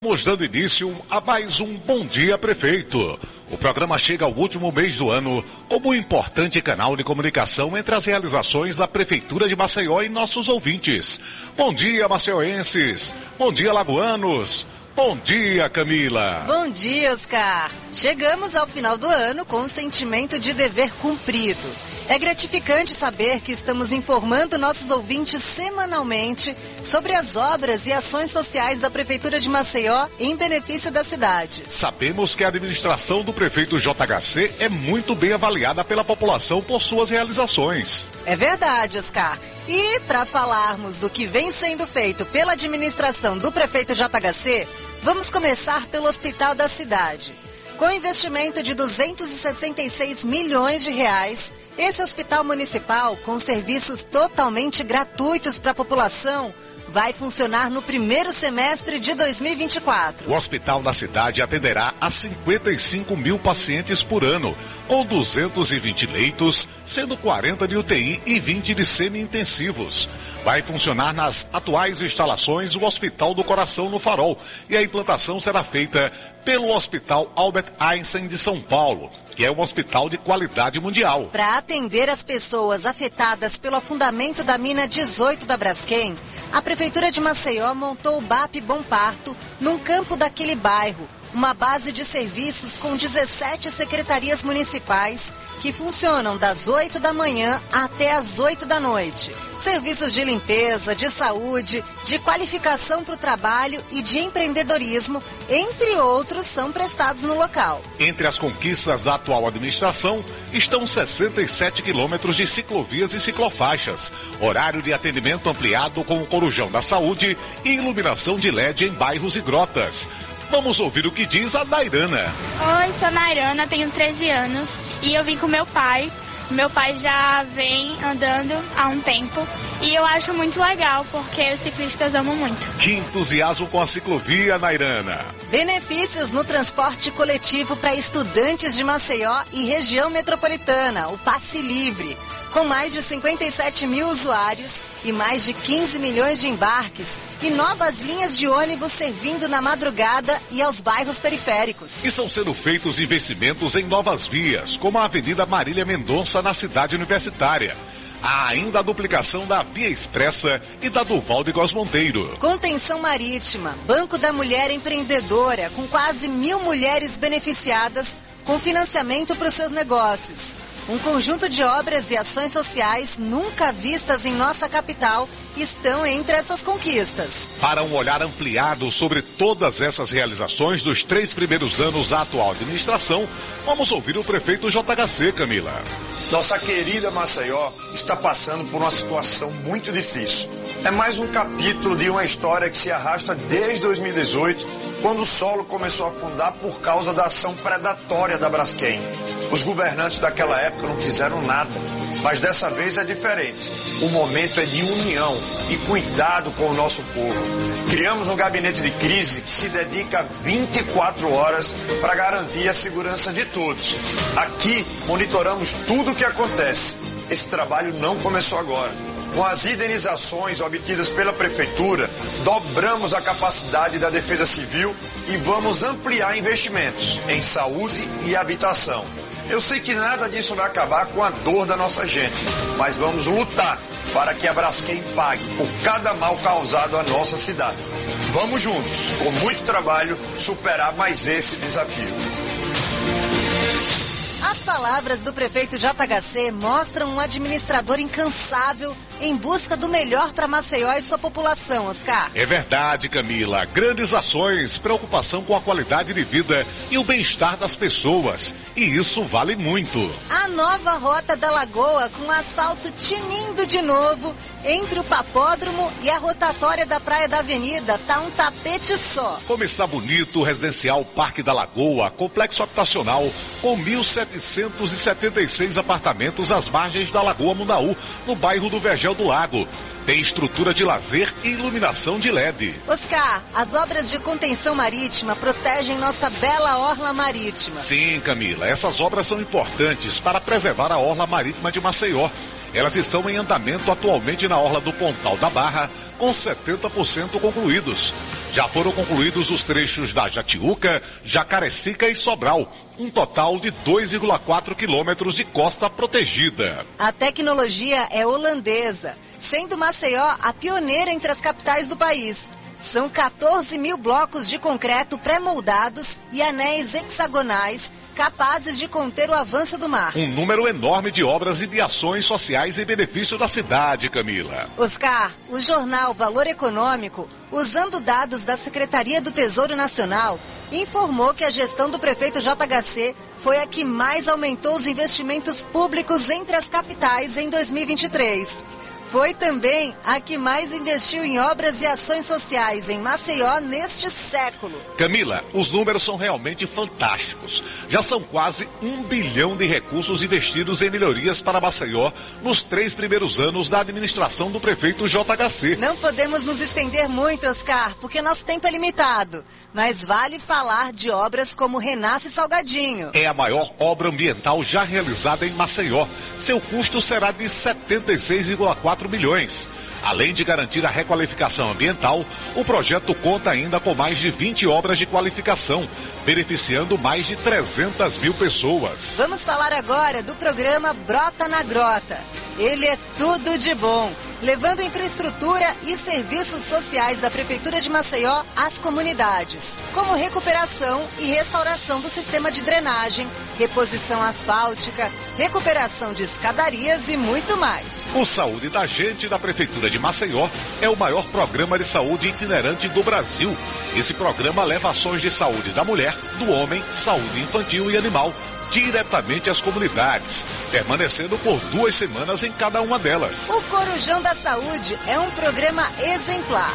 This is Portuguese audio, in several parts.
Estamos dando início a mais um Bom Dia Prefeito. O programa chega ao último mês do ano como um importante canal de comunicação entre as realizações da Prefeitura de Maceió e nossos ouvintes. Bom dia, maceioenses. Bom dia, lagoanos. Bom dia, Camila. Bom dia, Oscar. Chegamos ao final do ano com um sentimento de dever cumprido. É gratificante saber que estamos informando nossos ouvintes semanalmente sobre as obras e ações sociais da Prefeitura de Maceió em benefício da cidade. Sabemos que a administração do prefeito JHC é muito bem avaliada pela população por suas realizações. É verdade, Oscar. E para falarmos do que vem sendo feito pela administração do prefeito JHC, vamos começar pelo Hospital da Cidade. Com investimento de 266 milhões de reais, esse hospital municipal, com serviços totalmente gratuitos para a população, vai funcionar no primeiro semestre de 2024. O hospital da cidade atenderá a 55 mil pacientes por ano, com 220 leitos, sendo 40 de UTI e 20 de semi-intensivos. Vai funcionar nas atuais instalações do Hospital do Coração no Farol e a implantação será feita pelo Hospital Albert Einstein de São Paulo, que é um hospital de qualidade mundial. Para atender as pessoas afetadas pelo afundamento da mina 18 da Braskem, a Prefeitura de Maceió montou o BAP Bom Parto num campo daquele bairro, uma base de serviços com 17 secretarias municipais que funcionam das 8 da manhã até as 8 da noite. Serviços de limpeza, de saúde, de qualificação para o trabalho e de empreendedorismo, entre outros, são prestados no local. Entre as conquistas da atual administração estão 67 quilômetros de ciclovias e ciclofaixas, horário de atendimento ampliado com o Corujão da Saúde e iluminação de LED em bairros e grotas. Vamos ouvir o que diz a Nairana. Oi, sou Nairana, tenho 13 anos e eu vim com meu pai. Meu pai já vem andando há um tempo e eu acho muito legal porque os ciclistas amam muito. Que entusiasmo com a ciclovia, Nairana. Benefícios no transporte coletivo para estudantes de Maceió e região metropolitana, o Passe Livre. Com mais de 57 mil usuários e mais de 15 milhões de embarques, e novas linhas de ônibus servindo na madrugada e aos bairros periféricos. Estão sendo feitos investimentos em novas vias, como a Avenida Marília Mendonça na cidade universitária. Há ainda a duplicação da Via Expressa e da Duval de Góes Monteiro. Contenção Marítima, Banco da Mulher Empreendedora, com quase mil mulheres beneficiadas com financiamento para os seus negócios. Um conjunto de obras e ações sociais nunca vistas em nossa capital estão entre essas conquistas. Para um olhar ampliado sobre todas essas realizações dos três primeiros anos da atual administração, vamos ouvir o prefeito JHC, Camila. Nossa querida Maceió está passando por uma situação muito difícil. É mais um capítulo de uma história que se arrasta desde 2018, quando o solo começou a afundar por causa da ação predatória da Braskem. Os governantes daquela época não fizeram nada, mas dessa vez é diferente. O momento é de união e cuidado com o nosso povo. Criamos um gabinete de crise que se dedica 24 horas para garantir a segurança de todos. Aqui monitoramos tudo o que acontece. Esse trabalho não começou agora. Com as indenizações obtidas pela Prefeitura, dobramos a capacidade da Defesa Civil e vamos ampliar investimentos em saúde e habitação. Eu sei que nada disso vai acabar com a dor da nossa gente, mas vamos lutar para que a Braskem pague por cada mal causado à nossa cidade. Vamos juntos, com muito trabalho, superar mais esse desafio. As palavras do prefeito JHC mostram um administrador incansável em busca do melhor para Maceió e sua população, Oscar. É verdade, Camila. Grandes ações, preocupação com a qualidade de vida e o bem-estar das pessoas. E isso vale muito. A nova rota da Lagoa, com asfalto tinindo de novo, entre o papódromo e a rotatória da Praia da Avenida, tá um tapete só. Como está bonito o residencial Parque da Lagoa, complexo habitacional com 1.776 apartamentos às margens da Lagoa Mundaú, no bairro do Do Lago. Tem estrutura de lazer e iluminação de LED. Oscar, as obras de contenção marítima protegem nossa bela orla marítima. Sim, Camila, essas obras são importantes para preservar a orla marítima de Maceió. Elas estão em andamento atualmente na orla do Pontal da Barra, com 70% concluídos. Já foram concluídos os trechos da Jatiuca, Jacarecica e Sobral, um total de 2,4 quilômetros de costa protegida. A tecnologia é holandesa, sendo Maceió a pioneira entre as capitais do país. São 14 mil blocos de concreto pré-moldados e anéis hexagonais capazes de conter o avanço do mar. Um número enorme de obras e de ações sociais em benefício da cidade, Camila. Oscar, o jornal Valor Econômico, usando dados da Secretaria do Tesouro Nacional, informou que a gestão do prefeito JHC foi a que mais aumentou os investimentos públicos entre as capitais em 2023. Foi também a que mais investiu em obras e ações sociais em Maceió neste século. Camila, os números são realmente fantásticos. Já são quase um bilhão de recursos investidos em melhorias para Maceió nos três primeiros anos da administração do prefeito JHC. Não podemos nos estender muito, Oscar, porque nosso tempo é limitado. Mas vale falar de obras como Renasce Salgadinho. É a maior obra ambiental já realizada em Maceió. Seu custo será de 76,4 milhões. Além de garantir a requalificação ambiental, o projeto conta ainda com mais de 20 obras de qualificação, beneficiando mais de 300 mil pessoas. Vamos falar agora do programa Brota na Grota. Ele é tudo de bom, levando infraestrutura e serviços sociais da Prefeitura de Maceió às comunidades, como recuperação e restauração do sistema de drenagem, reposição asfáltica, recuperação de escadarias e muito mais. O Saúde da Gente da Prefeitura de Maceió é o maior programa de saúde itinerante do Brasil. Esse programa leva ações de saúde da mulher, do homem, saúde infantil e animal diretamente às comunidades, permanecendo por duas semanas em cada uma delas. O Corujão da Saúde é um programa exemplar.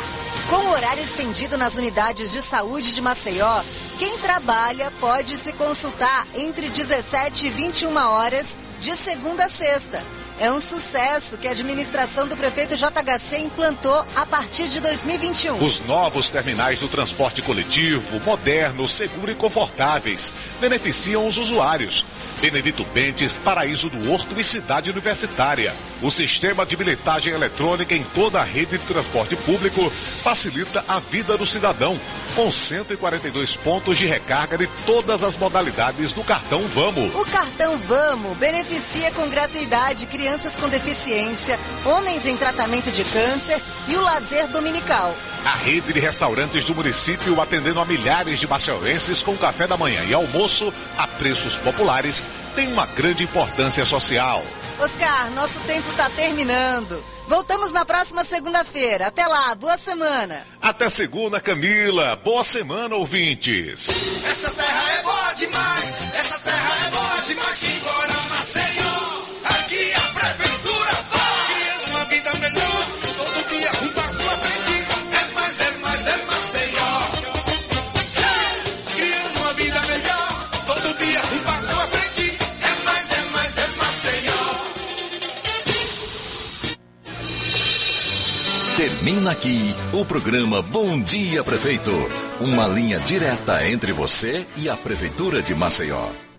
Com horário estendido nas unidades de saúde de Maceió, quem trabalha pode se consultar entre 17 e 21 horas de segunda a sexta. É um sucesso que a administração do prefeito JHC implantou a partir de 2021. Os novos terminais do transporte coletivo, modernos, seguros e confortáveis, beneficiam os usuários. Benedito Bentes, Paraíso do Horto e Cidade Universitária. O sistema de bilhetagem eletrônica em toda a rede de transporte público facilita a vida do cidadão, com 142 pontos de recarga de todas as modalidades do cartão Vamos. O cartão Vamos beneficia com gratuidade crianças com deficiência, homens em tratamento de câncer e o lazer dominical. A rede de restaurantes do município atendendo a milhares de maceuenses com café da manhã e almoço a preços populares tem uma grande importância social. Oscar, nosso tempo está terminando. Voltamos na próxima segunda-feira. Até lá, boa semana. Até segunda, Camila. Boa semana, ouvintes. Essa terra é É mais, é mais, é Maceió. Termina aqui o programa Bom Dia Prefeito. Uma linha direta entre você e a Prefeitura de Maceió.